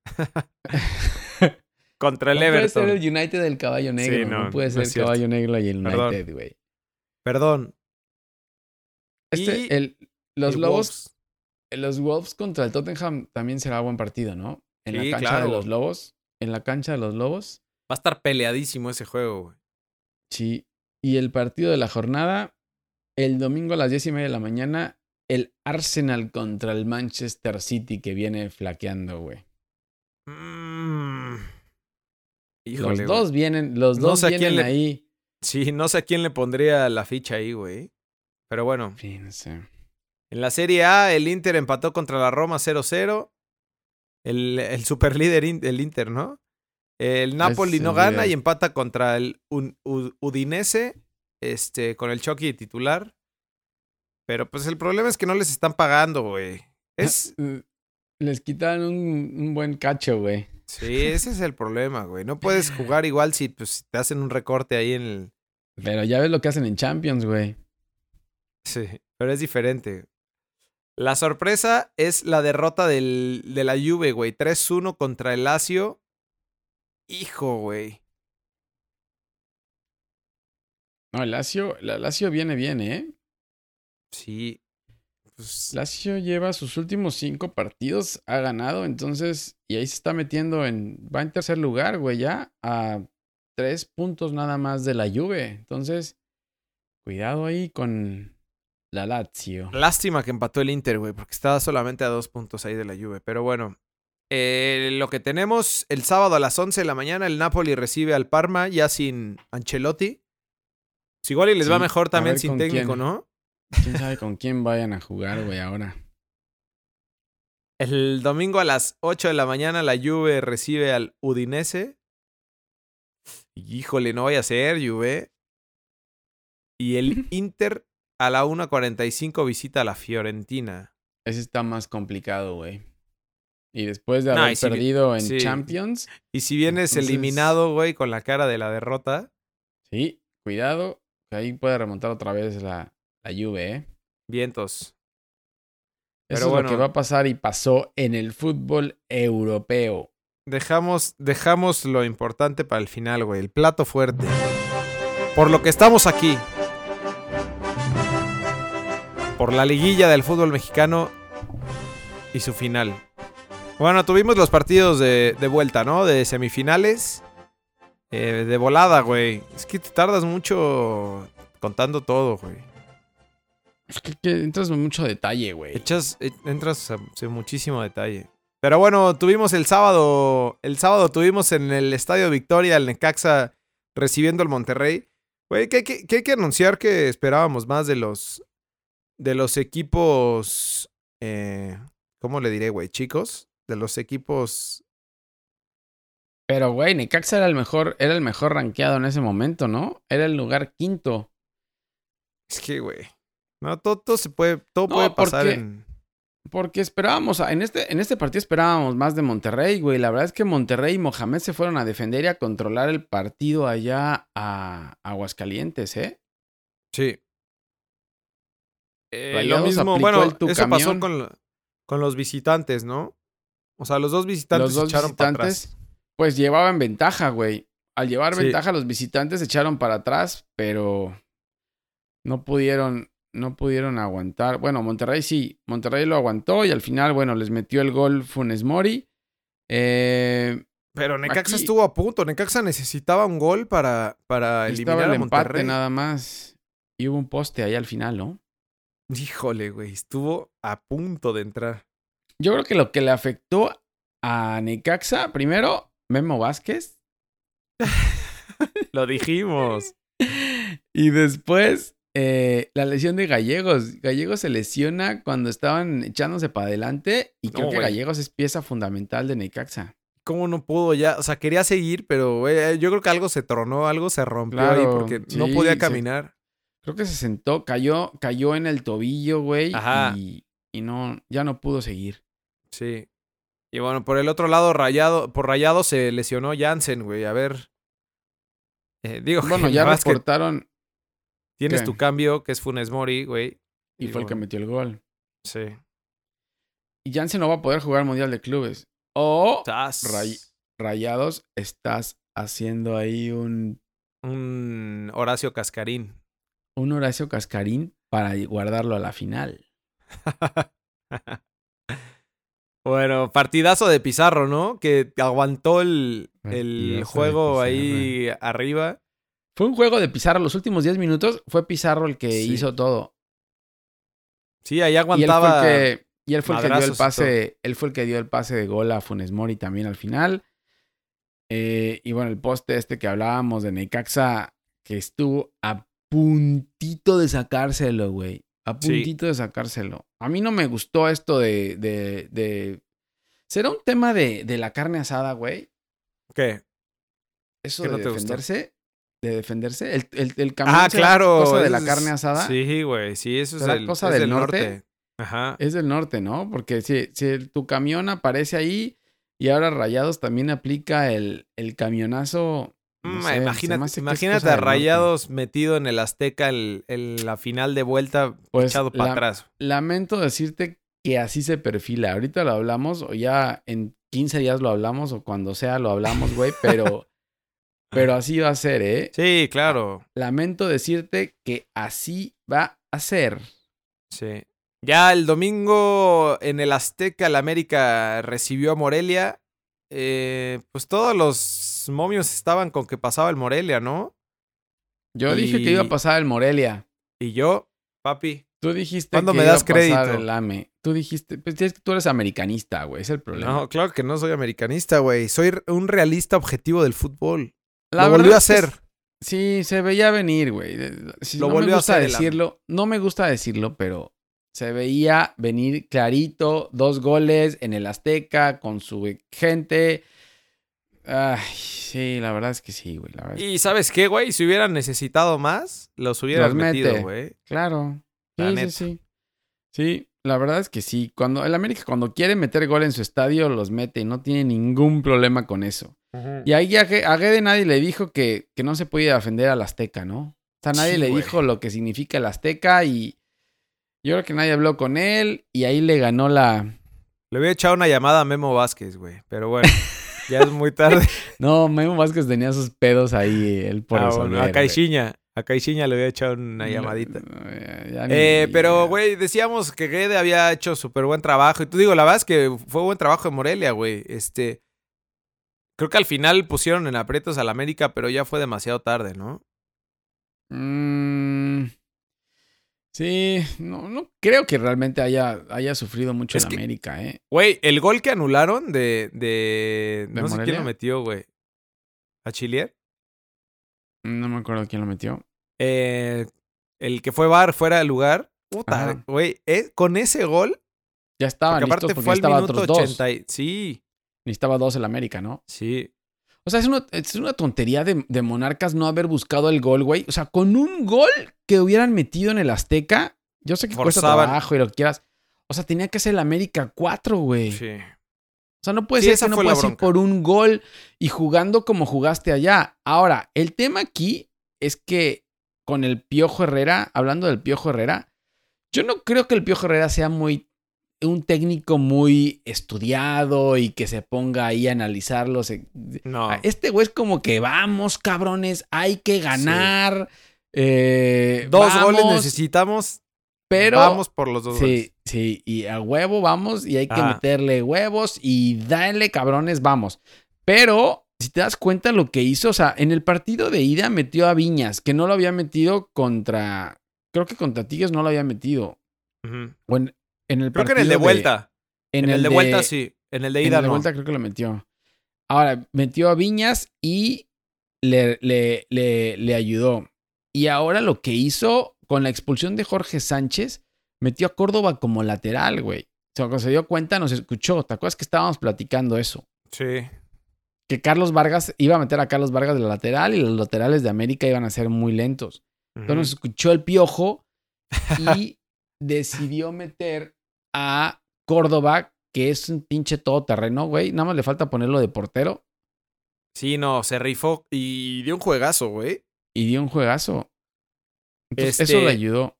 Contra el Everton. Puede ser el United del caballo negro. no, puede ser el caballo negro y el United, güey. Perdón. Este, el, los Lobos. Los Wolves contra el Tottenham también será buen partido, ¿no? En la cancha de los Lobos. En la cancha de los Lobos. Va a estar peleadísimo ese juego, güey. Sí. Y el partido de la jornada, el domingo a las diez y media de la mañana, el Arsenal contra el Manchester City que viene flaqueando, güey. Mm. los dos vienen, los dos vienen ahí. Sí, no sé a quién le pondría la ficha ahí, güey. Pero bueno. Fíjense. En la Serie A, el Inter empató contra la Roma 0-0. El, el superlíder, el Inter, ¿no? El Napoli no gana y empata contra el Udinese, este, con el Chucky titular. Pero pues el problema es que no les están pagando, güey. Es... Mm, les quitan un, buen cacho, güey. Sí, ese es el problema, güey. No puedes jugar igual si pues, te hacen un recorte ahí en el... Pero ya ves lo que hacen en Champions, güey. Sí, pero es diferente. La sorpresa es la derrota del, de la Juve, güey. 3-1 contra el Lazio Hijo, güey. No, el Lazio, la Lazio viene bien, ¿eh? Sí. Pues... Lazio lleva sus últimos cinco partidos, ha ganado, entonces, y ahí se está metiendo en, va en tercer lugar, güey, ya a tres puntos nada más de la Juve. Entonces, cuidado ahí con la Lazio. Lástima que empató el Inter, güey, porque estaba solamente a dos puntos ahí de la Juve. Pero bueno, eh, lo que tenemos el sábado a las 11 de la mañana, el Napoli recibe al Parma ya sin Ancelotti. Si igual y les va mejor también sin técnico, ¿no? ¿Quién sabe con quién vayan a jugar, güey, ahora? El domingo a las 8 de la mañana la Juve recibe al Udinese. Híjole, no vaya a ser, Juve. Y el Inter a la 1.45 visita a la Fiorentina. Ese está más complicado, güey. Y después de haber perdido en Champions. Y si vienes eliminado, güey, con la cara de la derrota. Sí, cuidado. Que ahí puede remontar otra vez la, la Juve, ¿eh? Vientos. Eso es lo que va a pasar y pasó en el fútbol europeo. Dejamos, dejamos lo importante para el final, güey. El plato fuerte. Por lo que estamos aquí. Por la liguilla del fútbol mexicano y su final. Bueno, tuvimos los partidos de, vuelta, ¿no? De semifinales. Eh, de volada, güey. Es que te tardas mucho contando todo, güey. Es que, entras en mucho detalle, güey. Echas, eh, entras en muchísimo detalle. Pero bueno, tuvimos el sábado. El sábado tuvimos en el Estadio Victoria el Necaxa recibiendo al Monterrey. Güey, que, hay que anunciar que esperábamos más de los. De los equipos. Eh, ¿Cómo le diré, güey? Chicos de los equipos. Pero, güey, Necaxa era el mejor, era el mejor rankeado en ese momento, ¿no? Era el lugar quinto. Es que, güey. No, todo, se puede, todo puede pasar en. Porque esperábamos, en este, en este partido esperábamos más de Monterrey, güey. La verdad es que Monterrey y Mohamed se fueron a defender y a controlar el partido allá a Aguascalientes, ¿eh? Sí. Eh, lo mismo, bueno, eso pasó con, con los visitantes, ¿no? O sea, los dos visitantes los dos echaron visitantes, para atrás. Pues llevaban ventaja, güey. Al llevar ventaja, los visitantes echaron para atrás, pero no pudieron, no pudieron aguantar. Bueno, Monterrey sí, Monterrey lo aguantó y al final, bueno, les metió el gol Funes Mori. Eh, pero Necaxa estuvo a punto. Necaxa necesitaba un gol para, para eliminar el a Monterrey. empate nada más. y hubo un poste ahí al final, ¿no? Híjole, güey, estuvo a punto de entrar. Yo creo que lo que le afectó a Necaxa, primero, Memo Vázquez. lo dijimos. y después, eh, la lesión de Gallegos. Gallegos se lesiona cuando estaban echándose para adelante y creo que Gallegos es pieza fundamental de Necaxa. ¿Cómo no pudo ya? O sea, quería seguir, pero eh, yo creo que algo se tronó, algo se rompió ahí porque no podía caminar. creo que se sentó, cayó, cayó en el tobillo, güey. Y, y no, ya no pudo seguir. Sí. Y bueno, por el otro lado, Rayado, por Rayado se lesionó Jansen, güey. A ver. Eh, digo, bueno, ya reportaron. Tienes tu cambio, que es Funes Mori, güey. Y, fue el que metió el gol. Sí. Y Jansen no va a poder jugar Mundial de Clubes. O Rayados, estás haciendo ahí un. Un Horacio Cascarín. Un Horacio Cascarín para guardarlo a la final. Bueno, partidazo de Pizarro, ¿no? Que aguantó el, el juego ahí arriba. Fue un juego de Pizarro. Los últimos 10 minutos fue Pizarro el que hizo todo. Sí, ahí aguantaba. Y él fue el que, dio el pase. Él fue el que dio el pase de gol a Funes Mori también al final. Eh, y bueno, el poste este que hablábamos de Necaxa, que estuvo a puntito de sacárselo, güey. A puntito de sacárselo. A mí no me gustó esto de. de, de... ¿Será un tema de, de la carne asada, güey? ¿Qué? Eso de defenderse. De defenderse. El, el, el ah, claro. cosa de la carne asada. Sí, güey. Sí, eso es, el, cosa del norte. Ajá. Es del norte, ¿no? Porque si, si tu camión aparece ahí y ahora Rayados también aplica el, el camionazo Mm, imagínate, imagínate a Rayados metido en el Azteca en la final de vuelta pues, echado para atrás. Lamento decirte que así se perfila. Ahorita lo hablamos o ya en 15 días lo hablamos o cuando sea lo hablamos, güey, pero, pero así va a ser, ¿eh? Sí, claro. Lamento decirte que así va a ser. Sí. Ya el domingo en el Azteca, el América recibió a Morelia eh, pues todos los momios estaban con que pasaba el Morelia, ¿no? Yo dije que iba a pasar el Morelia. Y yo, papi. Tú dijiste ¿Cuándo que me das iba a crédito? el AME. Tú dijiste, pues es que tú eres americanista, güey, es el problema. No, claro que no soy americanista, güey. Soy un realista objetivo del fútbol. La Lo volvió a hacer. sí, se veía venir, güey. Lo volvió a hacer decirlo. No me gusta decirlo, pero se veía venir clarito, dos goles en el Azteca con su gente. Ay, sí, la verdad es que sí, güey. y ¿sabes qué, güey? Si hubieran necesitado más, los hubieran metido, güey. Claro. Sí, sí, sí. Sí, la verdad es que sí. Cuando el América cuando quiere meter gol en su estadio, los mete y no tiene ningún problema con eso. Y ahí a, Gede nadie le dijo que, que no se podía defender al Azteca, ¿no? O sea, nadie le dijo lo que significa el Azteca y yo creo que nadie habló con él y ahí le ganó la. Le había echado una llamada a Memo Vázquez, güey. Pero bueno, ya es muy tarde. no, Memo Vázquez tenía sus pedos ahí, él por ah, eso. a Caixinha. A Caixinha le había echado una llamadita. eh, pero, güey, decíamos que Gede había hecho súper buen trabajo. Y tú digo, la verdad es que fue buen trabajo en Morelia, güey. Este. Creo que al final pusieron en aprietos al América, pero ya fue demasiado tarde, ¿no? Mmm. Sí, no, no creo que realmente haya, haya sufrido mucho en América, ¿eh? Güey, el gol que anularon de. de, no sé quién lo metió, güey. ¿A Chilier? No me acuerdo quién lo metió. Eh, el que fue Bar fuera de lugar. Puta, güey. Eh, con ese gol. Ya estaba listo aparte fue estaba minuto 80. Sí. Necesitaba dos el América, ¿no? Sí. O sea, es una, es una tontería de, de, Monarcas no haber buscado el gol, güey. O sea, con un gol que hubieran metido en el Azteca, yo sé que cuesta trabajo y lo que quieras. O sea, tenía que ser el América 4, güey. Sí. O sea, no puede ser que no puedes ir por un gol y jugando como jugaste allá. Ahora, el tema aquí es que con el Piojo Herrera, hablando del Piojo Herrera, yo no creo que el Piojo Herrera sea muy un técnico muy estudiado y que se ponga ahí a analizarlos. No. Este güey es como que vamos, cabrones, hay que ganar. Eh, dos goles necesitamos. Pero vamos por los dos sí, Sí, y a huevo vamos y hay que meterle huevos y dale, cabrones, vamos. Pero si te das cuenta lo que hizo, o sea, en el partido de ida metió a Viñas, que no lo había metido contra creo que contra Tigres no lo había metido. o en, el Creo que en el de vuelta. en, el, de, vuelta sí. En el de ida en el de vuelta creo que lo metió. Ahora, metió a Viñas y le, le, le, ayudó. Y ahora lo que hizo con la expulsión de Jorge Sánchez, metió a Córdoba como lateral, güey. O sea, cuando se dio cuenta, nos escuchó. ¿Te acuerdas que estábamos platicando eso? Sí. Que Carlos Vargas iba a meter a Carlos Vargas de la lateral y los laterales de América iban a ser muy lentos. Entonces nos escuchó el piojo y decidió meter a Córdoba, que es un pinche todoterreno, güey. Nada más le falta ponerlo de portero. Sí, no, se rifó y dio un juegazo, güey. Y dio un juegazo. Entonces, eso le este, ayudó.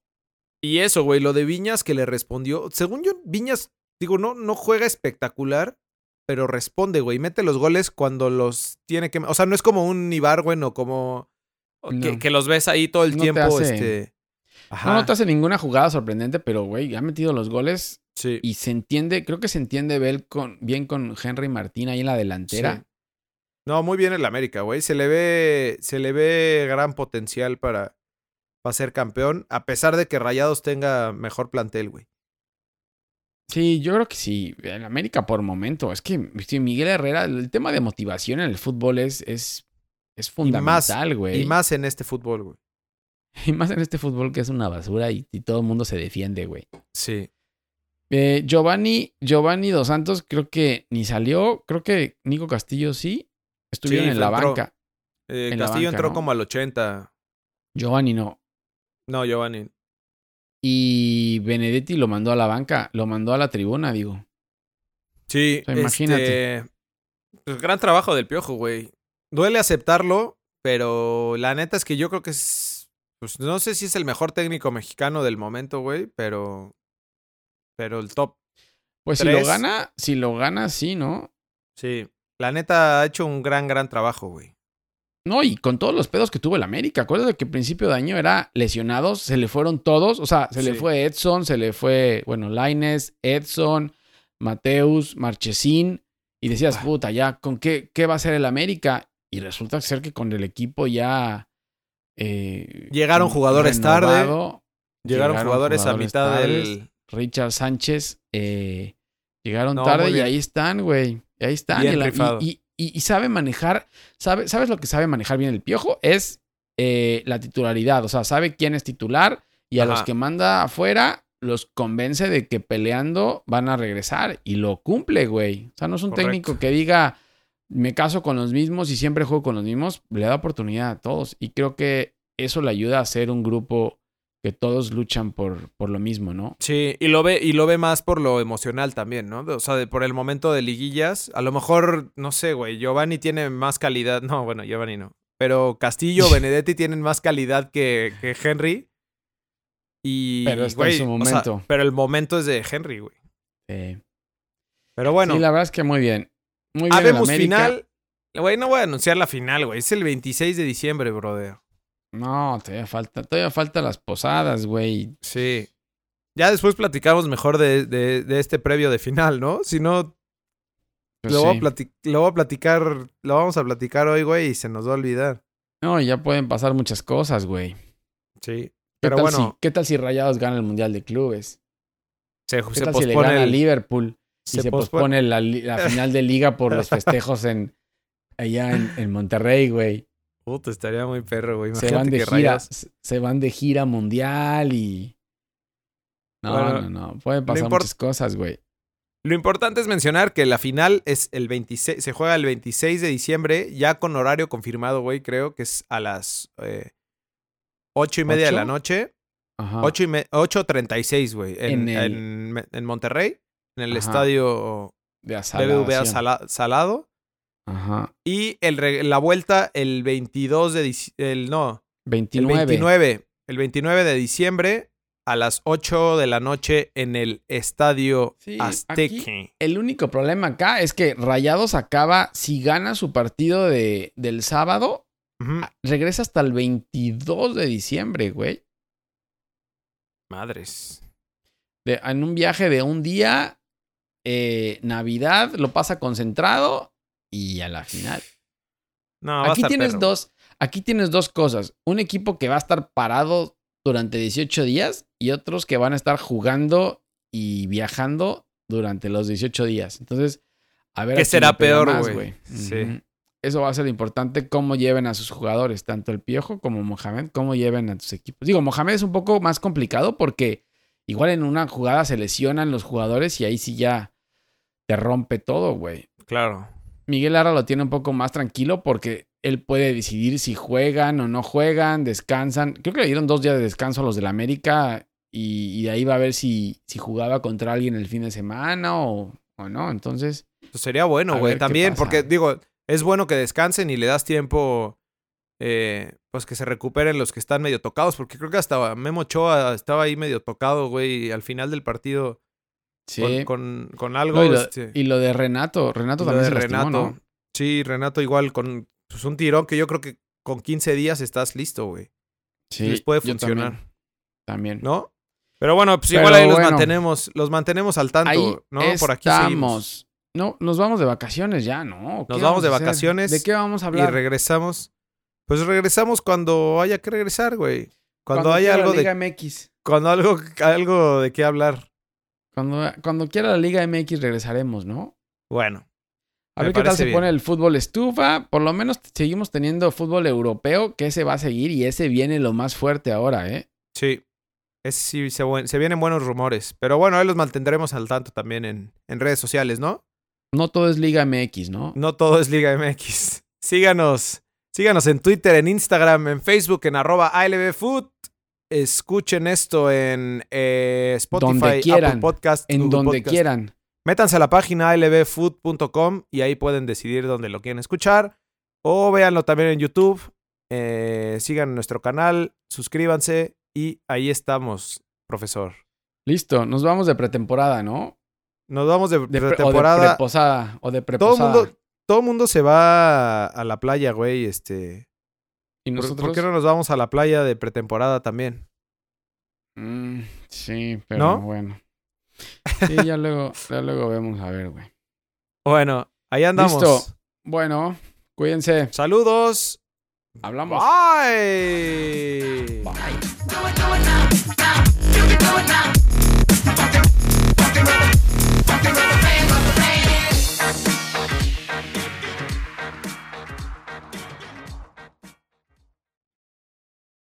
Y eso, güey, lo de Viñas que le respondió. Según yo, Viñas, digo, no, no juega espectacular, pero responde, güey. Mete los goles cuando los tiene que. O sea, no es como un Ibarwen o como. Que, los ves ahí todo el tiempo. este... No, no te hace ninguna jugada sorprendente, pero, güey, ha metido los goles. Sí. Y se entiende, creo que se entiende bien con, bien con Henry Martín ahí en la delantera. No, muy bien el América, güey. Se le ve, se le ve gran potencial para, para ser campeón, a pesar de que Rayados tenga mejor plantel, güey. Sí, yo creo que sí. El América por momento. Es que Miguel Herrera, el tema de motivación en el fútbol es, es, es fundamental, güey. Y, más en este fútbol, güey. Y más en este fútbol que es una basura y, todo el mundo se defiende, güey. Sí. Eh, Giovanni, Giovanni Dos Santos creo que ni salió. Creo que Nico Castillo sí. Estuvieron en la banca. Eh, Castillo entró como al 80. Giovanni no. No, Giovanni. Y Benedetti lo mandó a la banca, lo mandó a la tribuna, digo. Sí, imagínate. Este, pues, gran trabajo del piojo, güey. Duele aceptarlo, pero la neta es que yo creo que es. Pues no sé si es el mejor técnico mexicano del momento, güey, pero. Pero el top. Pues si lo gana, si lo gana, sí, ¿no? Sí. La neta ha hecho un gran, gran trabajo, güey. No, y con todos los pedos que tuvo el América. Acuérdate que el principio de año era lesionados, se le fueron todos. O sea, se le fue Edson, se le fue, bueno, Laines, Edson, Mateus, Marchesín. Y decías, ah. puta, ya, ¿con qué, qué va a ser el América? Y resulta ser que con el equipo ya. Eh, llegaron jugadores tarde. Llegaron, jugadores, a mitad del. Richard Sánchez. Eh, llegaron tarde y ahí están, güey. Ahí están. y, y, sabe manejar, sabe, ¿sabes lo que sabe manejar bien el piojo? Es eh, la titularidad, o sea, sabe quién es titular y a los que manda afuera los convence de que peleando van a regresar y lo cumple, güey. O sea, no es un técnico que diga, me caso con los mismos y siempre juego con los mismos, le da oportunidad a todos y creo que eso le ayuda a ser un grupo que todos luchan por, por lo mismo, ¿no? Sí, y lo ve, y lo ve más por lo emocional también, ¿no? O sea, por el momento de liguillas. A lo mejor, no sé, güey, Giovanni tiene más calidad. No, bueno, Giovanni no. Pero Castillo, Benedetti tienen más calidad que, que Henry. Y, pero está en su momento. pero el momento es de Henry, güey. Sí. Pero bueno. Sí, la verdad es que muy bien. Muy bien. Habemos final. Güey, no voy a anunciar la final, güey. Es el 26 de diciembre, brother. No, todavía falta, todavía falta las posadas, güey. Sí. Ya después platicamos mejor de, de, este previo de final, ¿no? Si no, pues lo, voy a lo, voy a platicar, lo vamos a platicar hoy, güey, y se nos va a olvidar. No, ya pueden pasar muchas cosas, güey. Sí. Pero bueno. ¿Qué tal si Rayados gana el Mundial de Clubes? Se, ¿Qué tal si le gana a Liverpool? y se, pospone, la, final de liga por los festejos en allá en, en Monterrey, güey. Puta, estaría muy perro, güey. Se van de gira, se van de gira mundial y. No, no, no. Pueden pasar muchas cosas, güey. Lo importante es mencionar que la final es el 26, se juega el 26 de diciembre, ya con horario confirmado, güey, creo que es a las eh, 8 y media de la noche. Ajá. 8 y 8.36, güey, en, en, Monterrey, en el estadio de BBVA Salado. Ajá. Y el, la vuelta el 22 de diciembre. No. 29. El 29. El 29 de diciembre a las 8 de la noche en el estadio Azteca. El único problema acá es que Rayados acaba, si gana su partido de, del sábado, regresa hasta el 22 de diciembre, güey. Madres. en un viaje de un día, eh, Navidad, lo pasa concentrado y a la final. No, aquí tienes dos, aquí tienes dos cosas. Un equipo que va a estar parado durante 18 días y otros que van a estar jugando y viajando durante los 18 días. Entonces, a ver. ¿Qué será peor, güey? Sí. Eso va a ser importante cómo lleven a sus jugadores, tanto el Piojo como Mohamed, cómo lleven a tus equipos. Digo, Mohamed es un poco más complicado porque igual en una jugada se lesionan los jugadores y ahí sí ya te rompe todo, güey. Claro. Miguel Lara lo tiene un poco más tranquilo porque él puede decidir si juegan o no juegan, descansan. Creo que le dieron dos días de descanso a los del América y, de ahí va a ver si, si jugaba contra alguien el fin de semana o, no. Entonces. Pues sería bueno, güey. También, porque digo, es bueno que descansen y le das tiempo. Eh, pues que se recuperen los que están medio tocados, porque creo que hasta Memo Ochoa estaba ahí medio tocado, güey, y al final del partido Sí. Con, con, algo. Este y, lo, de Renato. Renato también se Renato. ¿no? Sí, Renato igual con pues, un tirón que yo creo que con 15 días estás listo, güey. Sí. Les puede funcionar. También. ¿No? Pero bueno, pues igual ahí los mantenemos, los mantenemos al tanto, ¿no? Por aquí estamos. No, nos vamos de vacaciones ya, ¿no? Nos vamos de vacaciones. ¿De qué vamos a hablar? Y regresamos. Pues regresamos cuando haya que regresar, güey. Cuando, haya algo de MX. Cuando algo algo de qué hablar. Cuando, cuando quiera la Liga MX regresaremos, ¿no? Bueno. A ver qué tal se pone el fútbol estufa. Por lo menos seguimos teniendo fútbol europeo, que ese va a seguir y ese viene lo más fuerte ahora, ¿eh? Sí. Ese sí se, se vienen buenos rumores. Pero bueno, ahí los mantendremos al tanto también en, en redes sociales, ¿no? No todo es Liga MX, ¿no? No todo es Liga MX. Síganos. Síganos en Twitter, en Instagram, en Facebook, en arroba ALBFood escuchen esto en eh, Spotify, Apple Podcast, en donde quieran. Métanse a la página lbfood.com y ahí pueden decidir dónde lo quieren escuchar. O véanlo también en YouTube. Eh, sigan nuestro canal, suscríbanse y ahí estamos, profesor. Listo, nos vamos de pretemporada, ¿no? Nos vamos de, pretemporada. O de preposada. O de preposada. Todo mundo, todo mundo se va a la playa, güey. Este. ¿Y nosotros? ¿Por, qué no nos vamos a la playa de pretemporada también? Mm, sí, pero bueno. Sí, ya luego, ya luego vemos a ver, güey. Bueno, ahí andamos. Listo. Bueno, cuídense. Saludos. Hablamos. Bye. Bye.